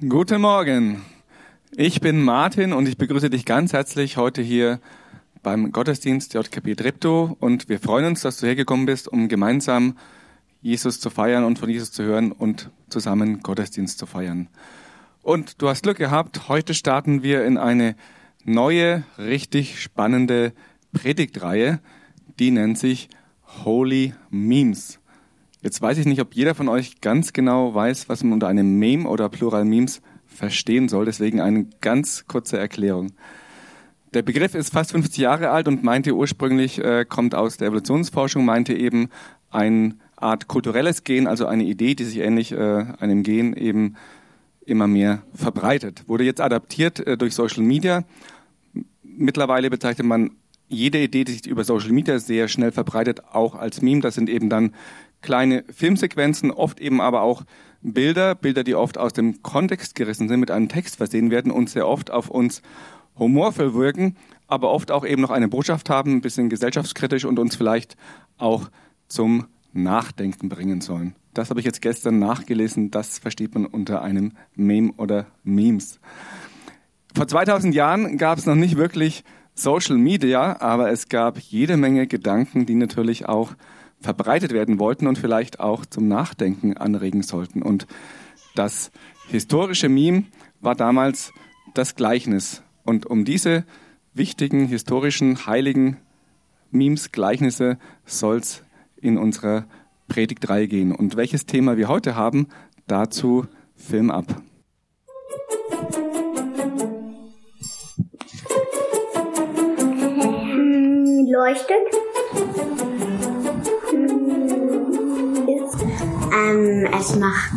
Guten Morgen. Ich bin Martin und ich begrüße dich ganz herzlich heute hier beim Gottesdienst JKP Treptow und wir freuen uns, dass du hergekommen bist, um gemeinsam Jesus zu feiern und von Jesus zu hören und zusammen Gottesdienst zu feiern. Und du hast Glück gehabt, heute starten wir in eine neue, richtig spannende Predigtreihe, die nennt sich Holy Memes. Jetzt weiß ich nicht, ob jeder von euch ganz genau weiß, was man unter einem Meme oder Plural Memes verstehen soll. Deswegen eine ganz kurze Erklärung. Der Begriff ist fast 50 Jahre alt und meinte ursprünglich, äh, kommt aus der Evolutionsforschung, meinte eben eine Art kulturelles Gen, also eine Idee, die sich ähnlich äh, einem Gen eben immer mehr verbreitet. Wurde jetzt adaptiert äh, durch Social Media. Mittlerweile bezeichnet man jede Idee, die sich über Social Media sehr schnell verbreitet, auch als Meme. Das sind eben dann kleine Filmsequenzen, oft eben aber auch Bilder, Bilder, die oft aus dem Kontext gerissen sind, mit einem Text versehen werden und sehr oft auf uns humorvoll wirken, aber oft auch eben noch eine Botschaft haben, ein bisschen gesellschaftskritisch und uns vielleicht auch zum Nachdenken bringen sollen. Das habe ich jetzt gestern nachgelesen, das versteht man unter einem Meme oder Memes. Vor 2000 Jahren gab es noch nicht wirklich Social Media, aber es gab jede Menge Gedanken, die natürlich auch verbreitet werden wollten und vielleicht auch zum Nachdenken anregen sollten. Und das historische Meme war damals das Gleichnis. Und um diese wichtigen historischen heiligen Memes, Gleichnisse soll es in unserer Predigtreihe gehen. Und welches Thema wir heute haben, dazu Film ab. Leuchtet. Ähm, es macht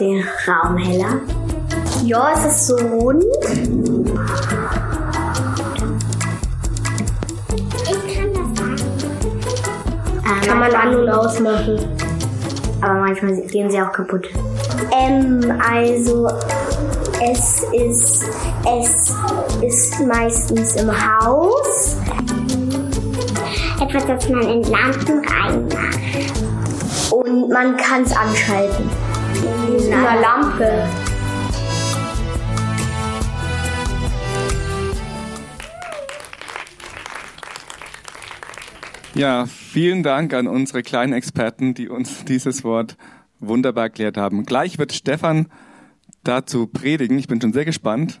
den Raum heller. ja, es ist so rund. Ich kann das. Ähm, Kann man an- und ausmachen. Aber manchmal gehen sie auch kaputt. Ähm, also es ist es ist meistens im Haus. Etwas, das man in Lampen reinmacht. Und man kann es anschalten. In einer Lampe. Ja, vielen Dank an unsere kleinen Experten, die uns dieses Wort wunderbar erklärt haben. Gleich wird Stefan dazu predigen. Ich bin schon sehr gespannt.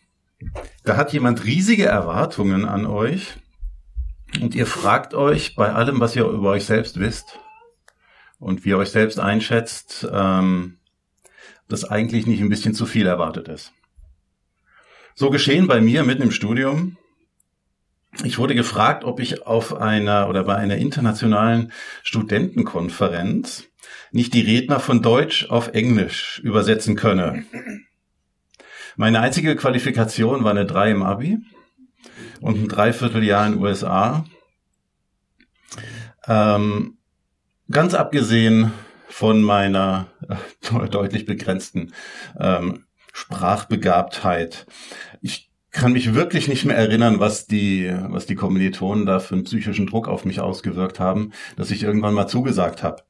Da hat jemand riesige Erwartungen an euch und ihr fragt euch bei allem, was ihr über euch selbst wisst und wie ihr euch selbst einschätzt, ähm, dass eigentlich nicht ein bisschen zu viel erwartet ist. So geschehen bei mir mitten im Studium. Ich wurde gefragt, ob ich auf einer oder bei einer internationalen Studentenkonferenz nicht die Redner von Deutsch auf Englisch übersetzen könne. Meine einzige Qualifikation war eine 3 im Abi und ein Dreivierteljahr in den USA. Ähm, ganz abgesehen von meiner äh, deutlich begrenzten ähm, Sprachbegabtheit. Ich kann mich wirklich nicht mehr erinnern, was die, was die Kommilitonen da für einen psychischen Druck auf mich ausgewirkt haben, dass ich irgendwann mal zugesagt habe.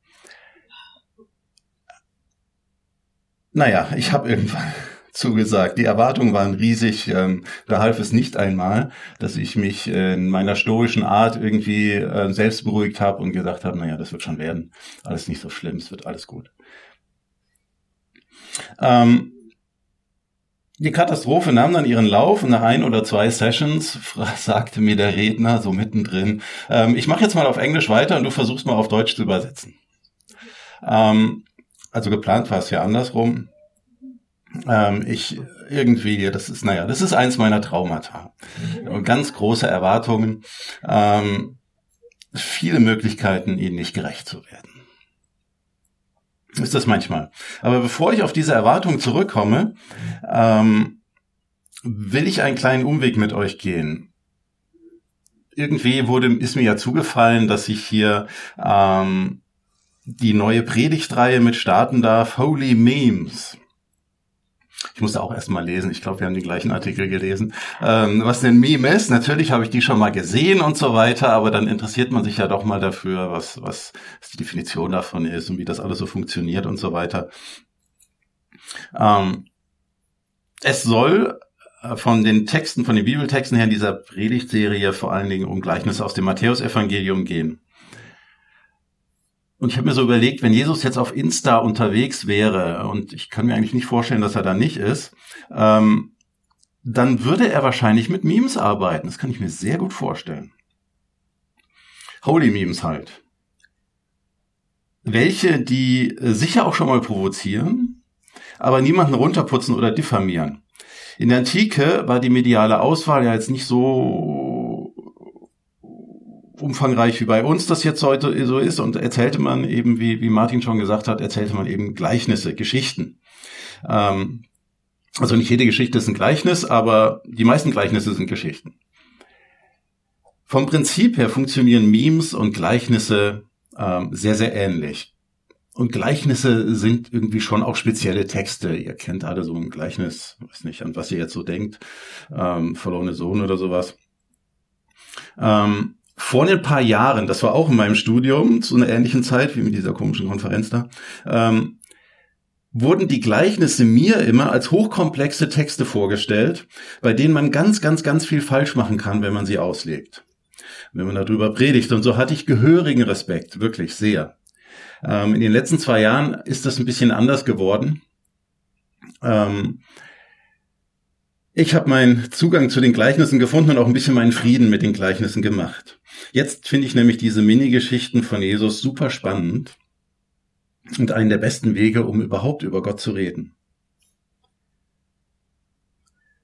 Naja, ich habe irgendwann zugesagt. Die Erwartungen waren riesig. Ähm, da half es nicht einmal, dass ich mich in meiner stoischen Art irgendwie äh, selbst beruhigt habe und gesagt habe, naja, das wird schon werden. Alles nicht so schlimm, es wird alles gut. Ähm, die Katastrophe nahm dann ihren Lauf und nach ein oder zwei Sessions sagte mir der Redner so mittendrin, ähm, ich mache jetzt mal auf Englisch weiter und du versuchst mal auf Deutsch zu übersetzen. Ähm, also geplant war es ja andersrum. Ähm, ich irgendwie, das ist, naja, das ist eins meiner Traumata. Ganz große Erwartungen. Ähm, viele Möglichkeiten, ihnen nicht gerecht zu werden. Ist das manchmal. Aber bevor ich auf diese Erwartung zurückkomme, ähm, will ich einen kleinen Umweg mit euch gehen. Irgendwie wurde, ist mir ja zugefallen, dass ich hier ähm, die neue Predigtreihe mit starten darf, Holy Memes. Ich musste auch erstmal lesen. Ich glaube, wir haben den gleichen Artikel gelesen. Ähm, was denn Meme ist, natürlich habe ich die schon mal gesehen und so weiter, aber dann interessiert man sich ja doch mal dafür, was, was die Definition davon ist und wie das alles so funktioniert und so weiter. Ähm, es soll äh, von den Texten, von den Bibeltexten her in dieser Predigtserie vor allen Dingen um Gleichnisse aus dem Matthäusevangelium gehen. Und ich habe mir so überlegt, wenn Jesus jetzt auf Insta unterwegs wäre, und ich kann mir eigentlich nicht vorstellen, dass er da nicht ist, ähm, dann würde er wahrscheinlich mit Memes arbeiten. Das kann ich mir sehr gut vorstellen. Holy Memes halt. Welche, die sicher auch schon mal provozieren, aber niemanden runterputzen oder diffamieren. In der Antike war die mediale Auswahl ja jetzt nicht so umfangreich wie bei uns das jetzt heute so ist und erzählte man eben, wie, wie Martin schon gesagt hat, erzählte man eben Gleichnisse, Geschichten. Ähm, also nicht jede Geschichte ist ein Gleichnis, aber die meisten Gleichnisse sind Geschichten. Vom Prinzip her funktionieren Memes und Gleichnisse ähm, sehr, sehr ähnlich. Und Gleichnisse sind irgendwie schon auch spezielle Texte. Ihr kennt alle so ein Gleichnis, weiß nicht, an was ihr jetzt so denkt, ähm, verlorene Sohn oder sowas. Ähm, vor ein paar Jahren, das war auch in meinem Studium, zu einer ähnlichen Zeit wie mit dieser komischen Konferenz da, ähm, wurden die Gleichnisse mir immer als hochkomplexe Texte vorgestellt, bei denen man ganz, ganz, ganz viel falsch machen kann, wenn man sie auslegt. Wenn man darüber predigt. Und so hatte ich gehörigen Respekt, wirklich sehr. Ähm, in den letzten zwei Jahren ist das ein bisschen anders geworden. Ähm, ich habe meinen Zugang zu den Gleichnissen gefunden und auch ein bisschen meinen Frieden mit den Gleichnissen gemacht. Jetzt finde ich nämlich diese Mini-Geschichten von Jesus super spannend und einen der besten Wege, um überhaupt über Gott zu reden.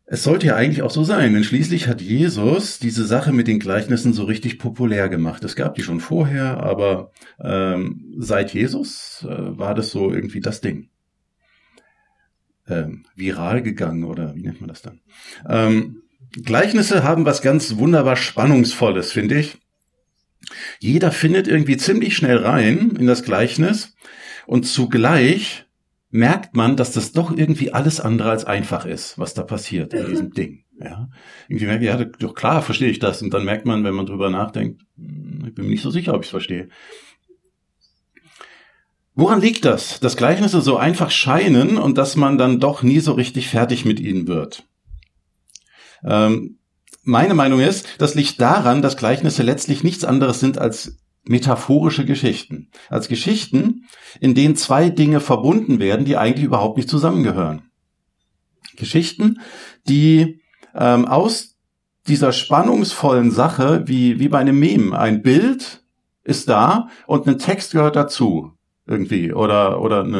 Es sollte ja eigentlich auch so sein, denn schließlich hat Jesus diese Sache mit den Gleichnissen so richtig populär gemacht. Es gab die schon vorher, aber ähm, seit Jesus äh, war das so irgendwie das Ding ähm, viral gegangen oder wie nennt man das dann? Ähm, Gleichnisse haben was ganz wunderbar Spannungsvolles, finde ich. Jeder findet irgendwie ziemlich schnell rein in das Gleichnis und zugleich merkt man, dass das doch irgendwie alles andere als einfach ist, was da passiert in diesem Ding. Ja, irgendwie merkt ja, doch klar verstehe ich das und dann merkt man, wenn man drüber nachdenkt, hm, ich bin mir nicht so sicher, ob ich es verstehe. Woran liegt das, dass Gleichnisse so einfach scheinen und dass man dann doch nie so richtig fertig mit ihnen wird? Ähm, meine Meinung ist, das liegt daran, dass Gleichnisse letztlich nichts anderes sind als metaphorische Geschichten. Als Geschichten, in denen zwei Dinge verbunden werden, die eigentlich überhaupt nicht zusammengehören. Geschichten, die ähm, aus dieser spannungsvollen Sache, wie, wie bei einem Meme, ein Bild ist da und ein Text gehört dazu irgendwie oder oder eine,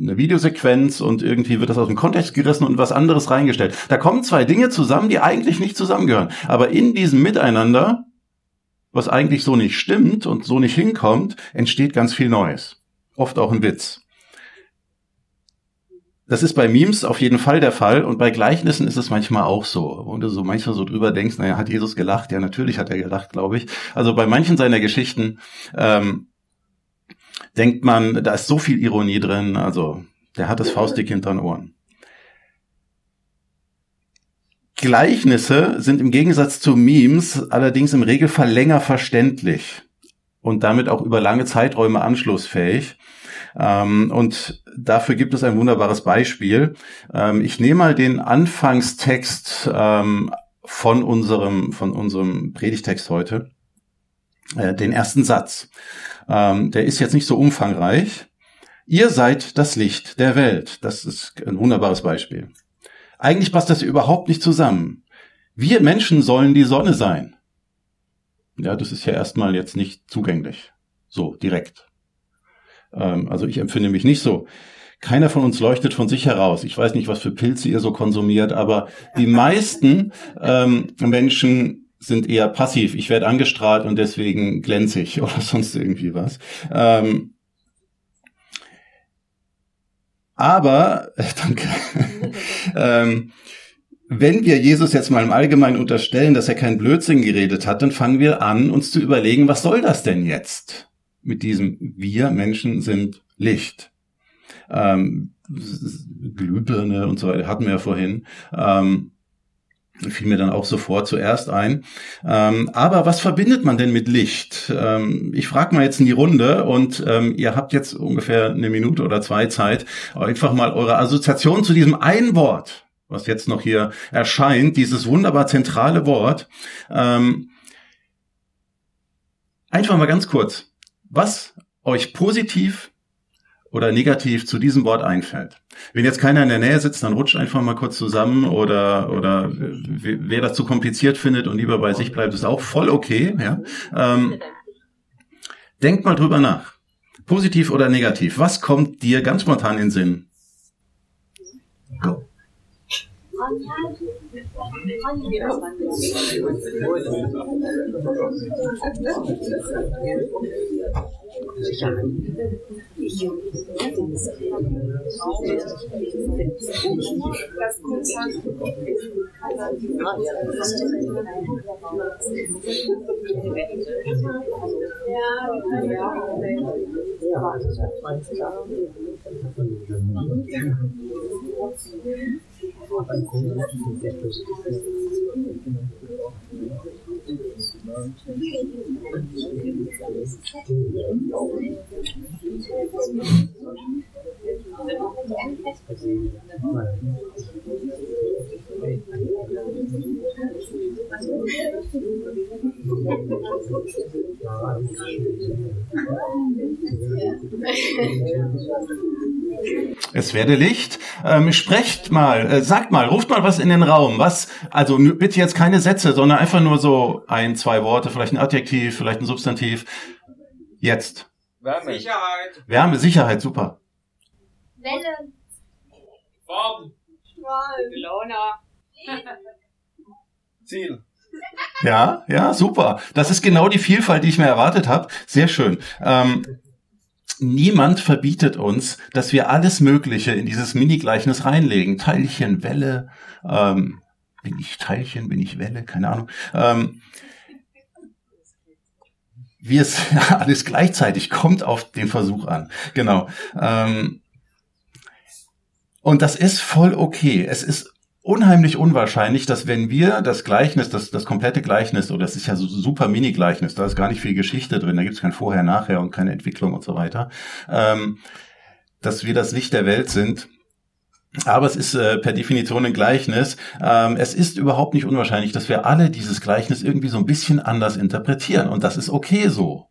eine Videosequenz und irgendwie wird das aus dem Kontext gerissen und was anderes reingestellt. Da kommen zwei Dinge zusammen, die eigentlich nicht zusammengehören. Aber in diesem Miteinander, was eigentlich so nicht stimmt und so nicht hinkommt, entsteht ganz viel Neues. Oft auch ein Witz. Das ist bei Memes auf jeden Fall der Fall und bei Gleichnissen ist es manchmal auch so. Und du so manchmal so drüber denkst, naja, hat Jesus gelacht? Ja, natürlich hat er gelacht, glaube ich. Also bei manchen seiner Geschichten ähm, denkt man, da ist so viel Ironie drin, also der hat das Faustdick hinter den Ohren. Gleichnisse sind im Gegensatz zu Memes allerdings im Regelfall länger verständlich und damit auch über lange Zeiträume anschlussfähig. Ähm, und dafür gibt es ein wunderbares Beispiel. Ähm, ich nehme mal den Anfangstext ähm, von unserem, von unserem Predigtext heute, äh, den ersten Satz. Ähm, der ist jetzt nicht so umfangreich. Ihr seid das Licht der Welt. Das ist ein wunderbares Beispiel. Eigentlich passt das überhaupt nicht zusammen. Wir Menschen sollen die Sonne sein. Ja, das ist ja erstmal jetzt nicht zugänglich. So, direkt. Ähm, also ich empfinde mich nicht so. Keiner von uns leuchtet von sich heraus. Ich weiß nicht, was für Pilze ihr so konsumiert, aber die meisten ähm, Menschen sind eher passiv. Ich werde angestrahlt und deswegen glänze ich oder sonst irgendwie was. Ähm, aber, danke. ähm, wenn wir Jesus jetzt mal im Allgemeinen unterstellen, dass er keinen Blödsinn geredet hat, dann fangen wir an, uns zu überlegen, was soll das denn jetzt mit diesem Wir Menschen sind Licht? Ähm, Glühbirne und so weiter hatten wir ja vorhin. Ähm, fiel mir dann auch sofort zuerst ein. Ähm, aber was verbindet man denn mit Licht? Ähm, ich frage mal jetzt in die Runde und ähm, ihr habt jetzt ungefähr eine Minute oder zwei Zeit, einfach mal eure Assoziation zu diesem einen Wort, was jetzt noch hier erscheint, dieses wunderbar zentrale Wort. Ähm, einfach mal ganz kurz, was euch positiv oder negativ zu diesem Wort einfällt. Wenn jetzt keiner in der Nähe sitzt, dann rutscht einfach mal kurz zusammen oder oder wer das zu kompliziert findet und lieber bei sich bleibt, ist auch voll okay. Ja? Ähm, denkt mal drüber nach. Positiv oder negativ. Was kommt dir ganz spontan in den Sinn? Go. 我下来。Es werde Licht. Ähm, sprecht mal, äh, sagt mal, ruft mal was in den Raum. Was, also bitte jetzt keine Sätze, sondern einfach nur so ein, zwei Worte, vielleicht ein Adjektiv, vielleicht ein Substantiv. Jetzt. Wärme. Sicherheit. Wärme, Sicherheit, super. Welle. Farben. Strahl. Gelona. Ziel. Ja, ja, super. Das ist genau die Vielfalt, die ich mir erwartet habe. Sehr schön. Ähm, niemand verbietet uns, dass wir alles Mögliche in dieses Mini-Gleichnis reinlegen. Teilchen, Welle, ähm, bin ich Teilchen, bin ich Welle, keine Ahnung. Ähm, wie es alles gleichzeitig kommt auf den Versuch an. Genau. Ähm, und das ist voll okay. Es ist unheimlich unwahrscheinlich, dass wenn wir das Gleichnis, das, das komplette Gleichnis, oder das ist ja so super Mini-Gleichnis, da ist gar nicht viel Geschichte drin, da gibt es kein Vorher, Nachher und keine Entwicklung und so weiter, ähm, dass wir das Licht der Welt sind. Aber es ist äh, per Definition ein Gleichnis. Ähm, es ist überhaupt nicht unwahrscheinlich, dass wir alle dieses Gleichnis irgendwie so ein bisschen anders interpretieren. Und das ist okay so.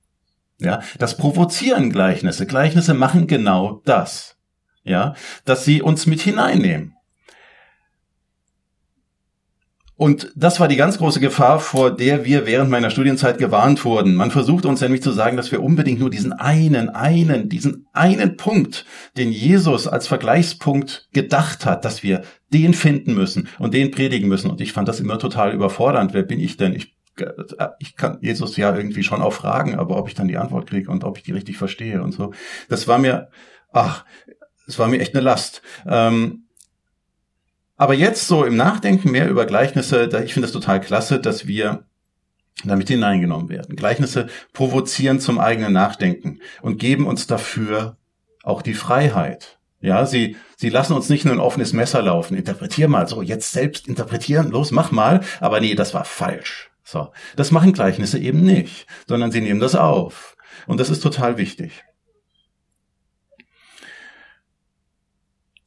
Ja, das provozieren Gleichnisse. Gleichnisse machen genau das. Ja, dass sie uns mit hineinnehmen. Und das war die ganz große Gefahr, vor der wir während meiner Studienzeit gewarnt wurden. Man versucht uns nämlich zu sagen, dass wir unbedingt nur diesen einen, einen, diesen einen Punkt, den Jesus als Vergleichspunkt gedacht hat, dass wir den finden müssen und den predigen müssen. Und ich fand das immer total überfordernd. Wer bin ich denn? Ich, ich kann Jesus ja irgendwie schon auch fragen, aber ob ich dann die Antwort kriege und ob ich die richtig verstehe und so. Das war mir, ach, es war mir echt eine Last. Ähm, aber jetzt so im Nachdenken mehr über Gleichnisse, ich finde es total klasse, dass wir damit hineingenommen werden. Gleichnisse provozieren zum eigenen Nachdenken und geben uns dafür auch die Freiheit. Ja, sie, sie lassen uns nicht nur ein offenes Messer laufen. Interpretier mal so, jetzt selbst interpretieren, los, mach mal. Aber nee, das war falsch. So. Das machen Gleichnisse eben nicht, sondern sie nehmen das auf. Und das ist total wichtig.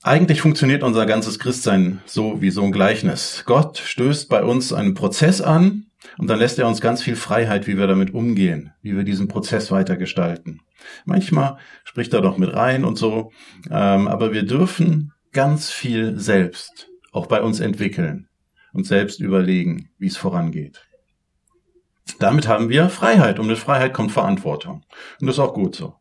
Eigentlich funktioniert unser ganzes Christsein so wie so ein Gleichnis. Gott stößt bei uns einen Prozess an und dann lässt er uns ganz viel Freiheit, wie wir damit umgehen, wie wir diesen Prozess weiter gestalten. Manchmal spricht er doch mit rein und so, ähm, aber wir dürfen ganz viel selbst auch bei uns entwickeln und selbst überlegen, wie es vorangeht. Damit haben wir Freiheit und mit Freiheit kommt Verantwortung. Und das ist auch gut so.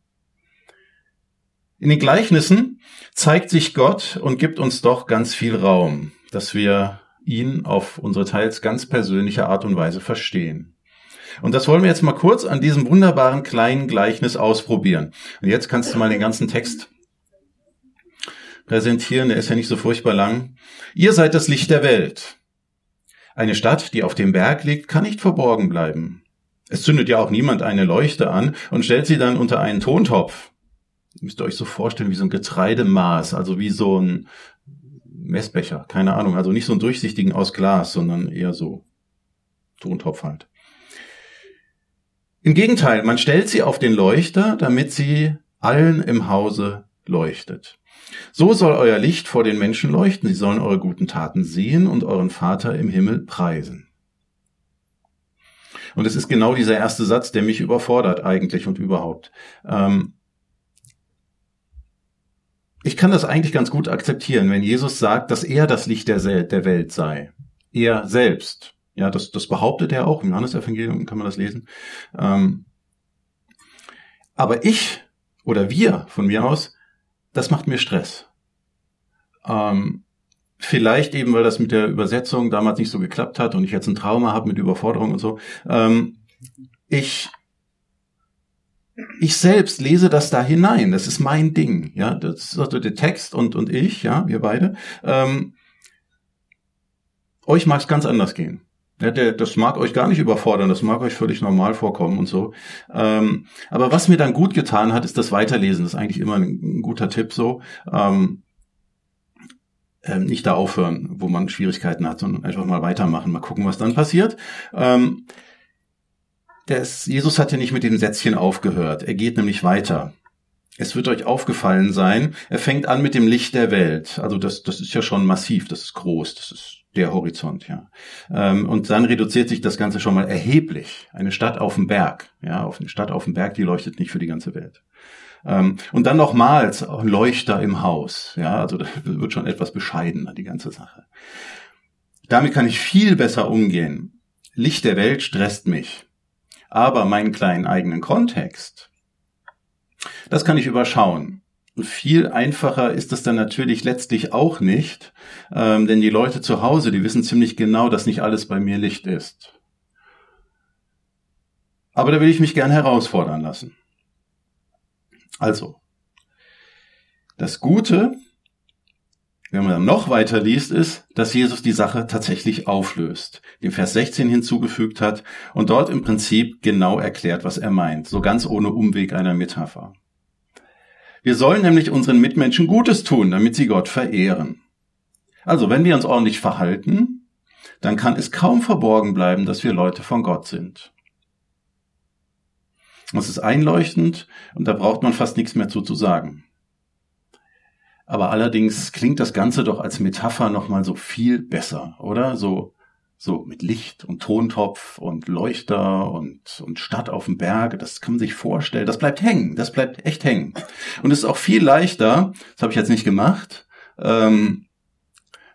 In den Gleichnissen zeigt sich Gott und gibt uns doch ganz viel Raum, dass wir ihn auf unsere teils ganz persönliche Art und Weise verstehen. Und das wollen wir jetzt mal kurz an diesem wunderbaren kleinen Gleichnis ausprobieren. Und jetzt kannst du mal den ganzen Text präsentieren, der ist ja nicht so furchtbar lang. Ihr seid das Licht der Welt. Eine Stadt, die auf dem Berg liegt, kann nicht verborgen bleiben. Es zündet ja auch niemand eine Leuchte an und stellt sie dann unter einen Tontopf. Müsst ihr euch so vorstellen wie so ein Getreidemaß, also wie so ein Messbecher, keine Ahnung, also nicht so einen durchsichtigen aus Glas, sondern eher so Tontopf halt. Im Gegenteil, man stellt sie auf den Leuchter, damit sie allen im Hause leuchtet. So soll euer Licht vor den Menschen leuchten, sie sollen eure guten Taten sehen und euren Vater im Himmel preisen. Und es ist genau dieser erste Satz, der mich überfordert eigentlich und überhaupt. Ähm ich kann das eigentlich ganz gut akzeptieren, wenn Jesus sagt, dass er das Licht der, Welt sei. Er selbst. Ja, das, das behauptet er auch. Im Johannesevangelium kann man das lesen. Ähm aber ich oder wir von mir aus das macht mir Stress. Ähm, vielleicht eben, weil das mit der Übersetzung damals nicht so geklappt hat und ich jetzt ein Trauma habe mit Überforderung und so. Ähm, ich ich selbst lese das da hinein. Das ist mein Ding. Ja, das ist also der Text und und ich, ja, wir beide. Ähm, euch mag es ganz anders gehen. Ja, der, das mag euch gar nicht überfordern, das mag euch völlig normal vorkommen und so. Ähm, aber was mir dann gut getan hat, ist das Weiterlesen. Das ist eigentlich immer ein, ein guter Tipp so. Ähm, ähm, nicht da aufhören, wo man Schwierigkeiten hat, sondern einfach mal weitermachen, mal gucken, was dann passiert. Ähm, das, Jesus hat ja nicht mit dem Sätzchen aufgehört. Er geht nämlich weiter. Es wird euch aufgefallen sein, er fängt an mit dem Licht der Welt. Also das, das ist ja schon massiv, das ist groß, das ist der Horizont, ja. Ähm, und dann reduziert sich das Ganze schon mal erheblich. Eine Stadt auf dem Berg, ja, auf eine Stadt auf dem Berg, die leuchtet nicht für die ganze Welt. Ähm, und dann nochmals Leuchter im Haus, ja, also das wird schon etwas bescheidener, die ganze Sache. Damit kann ich viel besser umgehen. Licht der Welt stresst mich. Aber meinen kleinen eigenen Kontext, das kann ich überschauen. Viel einfacher ist es dann natürlich letztlich auch nicht, ähm, denn die Leute zu Hause, die wissen ziemlich genau, dass nicht alles bei mir Licht ist. Aber da will ich mich gern herausfordern lassen. Also, das Gute, wenn man dann noch weiter liest, ist, dass Jesus die Sache tatsächlich auflöst, dem Vers 16 hinzugefügt hat und dort im Prinzip genau erklärt, was er meint, so ganz ohne Umweg einer Metapher. Wir sollen nämlich unseren Mitmenschen Gutes tun, damit sie Gott verehren. Also, wenn wir uns ordentlich verhalten, dann kann es kaum verborgen bleiben, dass wir Leute von Gott sind. Das ist einleuchtend und da braucht man fast nichts mehr zu, zu sagen. Aber allerdings klingt das Ganze doch als Metapher nochmal so viel besser, oder? So so mit Licht und Tontopf und Leuchter und, und Stadt auf dem Berg, das kann man sich vorstellen. Das bleibt hängen, das bleibt echt hängen. Und es ist auch viel leichter, das habe ich jetzt nicht gemacht, ähm,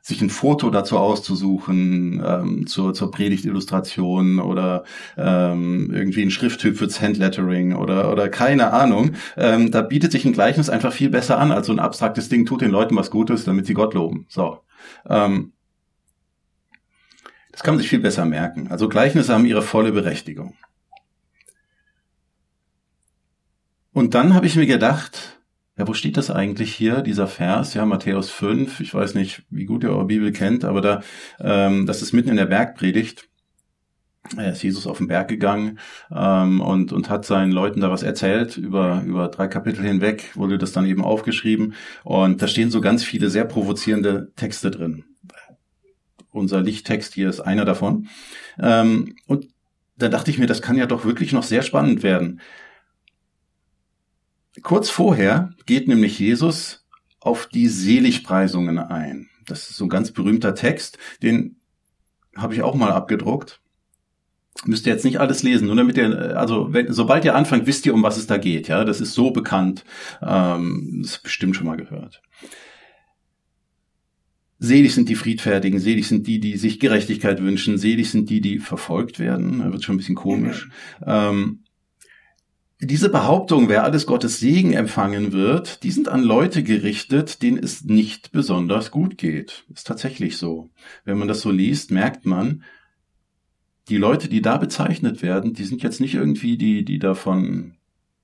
sich ein Foto dazu auszusuchen, ähm, zur, zur Predigtillustration oder ähm, irgendwie ein Schrifttyp fürs Handlettering oder, oder keine Ahnung. Ähm, da bietet sich ein Gleichnis einfach viel besser an als so ein abstraktes Ding, tut den Leuten was Gutes, damit sie Gott loben. So. Ähm, das kann man sich viel besser merken. Also Gleichnisse haben ihre volle Berechtigung. Und dann habe ich mir gedacht, ja, wo steht das eigentlich hier, dieser Vers? Ja, Matthäus 5, ich weiß nicht, wie gut ihr eure Bibel kennt, aber da, ähm, das ist mitten in der Bergpredigt. Er ist Jesus auf den Berg gegangen ähm, und, und hat seinen Leuten da was erzählt. Über, über drei Kapitel hinweg wurde das dann eben aufgeschrieben. Und da stehen so ganz viele sehr provozierende Texte drin unser Lichttext hier ist einer davon. Ähm, und da dachte ich mir, das kann ja doch wirklich noch sehr spannend werden. Kurz vorher geht nämlich Jesus auf die Seligpreisungen ein. Das ist so ein ganz berühmter Text, den habe ich auch mal abgedruckt. Müsst ihr jetzt nicht alles lesen, nur damit ihr, also wenn, sobald ihr anfangt, wisst ihr, um was es da geht. Ja, das ist so bekannt, ähm, das bestimmt schon mal gehört. Selig sind die Friedfertigen, selig sind die, die sich Gerechtigkeit wünschen, selig sind die, die verfolgt werden. Da wird schon ein bisschen komisch. Ähm, diese Behauptung, wer alles Gottes Segen empfangen wird, die sind an Leute gerichtet, denen es nicht besonders gut geht. Ist tatsächlich so. Wenn man das so liest, merkt man, die Leute, die da bezeichnet werden, die sind jetzt nicht irgendwie die, die davon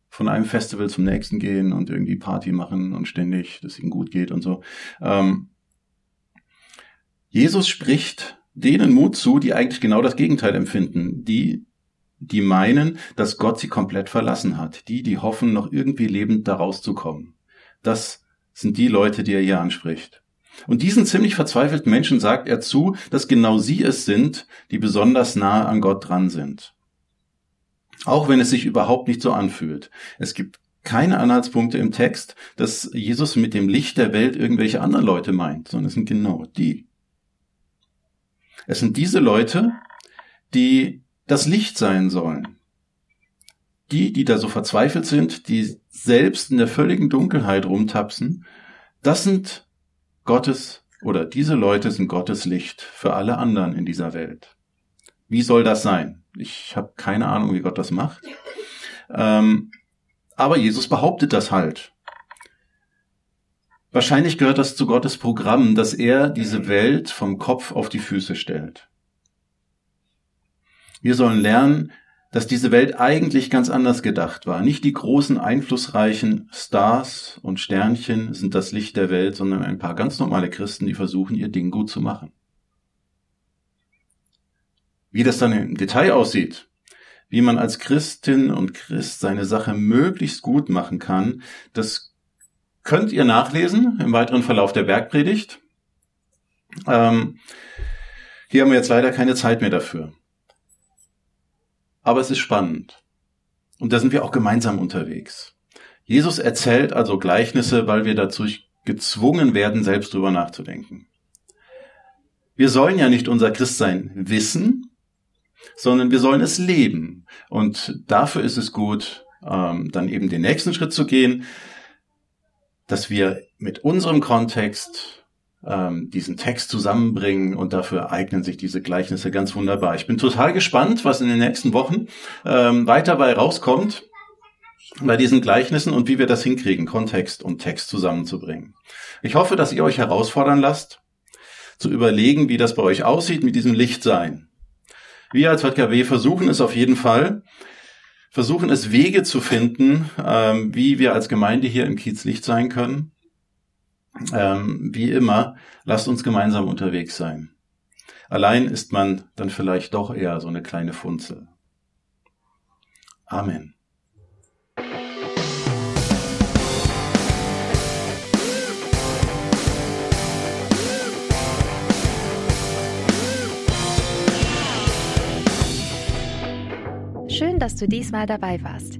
von einem Festival zum nächsten gehen und irgendwie Party machen und ständig, dass ihnen gut geht und so. Ähm, Jesus spricht denen Mut zu, die eigentlich genau das Gegenteil empfinden, die die meinen, dass Gott sie komplett verlassen hat, die, die hoffen, noch irgendwie lebend da rauszukommen. Das sind die Leute, die er hier anspricht. Und diesen ziemlich verzweifelten Menschen sagt er zu, dass genau sie es sind, die besonders nahe an Gott dran sind. Auch wenn es sich überhaupt nicht so anfühlt. Es gibt keine Anhaltspunkte im Text, dass Jesus mit dem Licht der Welt irgendwelche anderen Leute meint, sondern es sind genau die. Es sind diese Leute, die das Licht sein sollen. Die, die da so verzweifelt sind, die selbst in der völligen Dunkelheit rumtapsen, das sind Gottes oder diese Leute sind Gottes Licht für alle anderen in dieser Welt. Wie soll das sein? Ich habe keine Ahnung, wie Gott das macht. Ähm, aber Jesus behauptet das halt. Wahrscheinlich gehört das zu Gottes Programm, dass er diese Welt vom Kopf auf die Füße stellt. Wir sollen lernen, dass diese Welt eigentlich ganz anders gedacht war. Nicht die großen einflussreichen Stars und Sternchen sind das Licht der Welt, sondern ein paar ganz normale Christen, die versuchen, ihr Ding gut zu machen. Wie das dann im Detail aussieht, wie man als Christin und Christ seine Sache möglichst gut machen kann, das könnt ihr nachlesen im weiteren Verlauf der Bergpredigt. Ähm, hier haben wir jetzt leider keine Zeit mehr dafür aber es ist spannend. Und da sind wir auch gemeinsam unterwegs. Jesus erzählt also Gleichnisse, weil wir dazu gezwungen werden, selbst drüber nachzudenken. Wir sollen ja nicht unser Christsein wissen, sondern wir sollen es leben. Und dafür ist es gut, ähm, dann eben den nächsten Schritt zu gehen, dass wir mit unserem Kontext ähm, diesen Text zusammenbringen und dafür eignen sich diese Gleichnisse ganz wunderbar. Ich bin total gespannt, was in den nächsten Wochen ähm, weiter bei rauskommt bei diesen Gleichnissen und wie wir das hinkriegen, Kontext und Text zusammenzubringen. Ich hoffe, dass ihr euch herausfordern lasst, zu überlegen, wie das bei euch aussieht mit diesem Lichtsein. Wir als JKW versuchen es auf jeden Fall, versuchen es Wege zu finden, ähm, wie wir als Gemeinde hier im Kiez Licht sein können ähm, wie immer, lasst uns gemeinsam unterwegs sein. Allein ist man dann vielleicht doch eher so eine kleine Funzel. Amen. Schön, dass du diesmal dabei warst.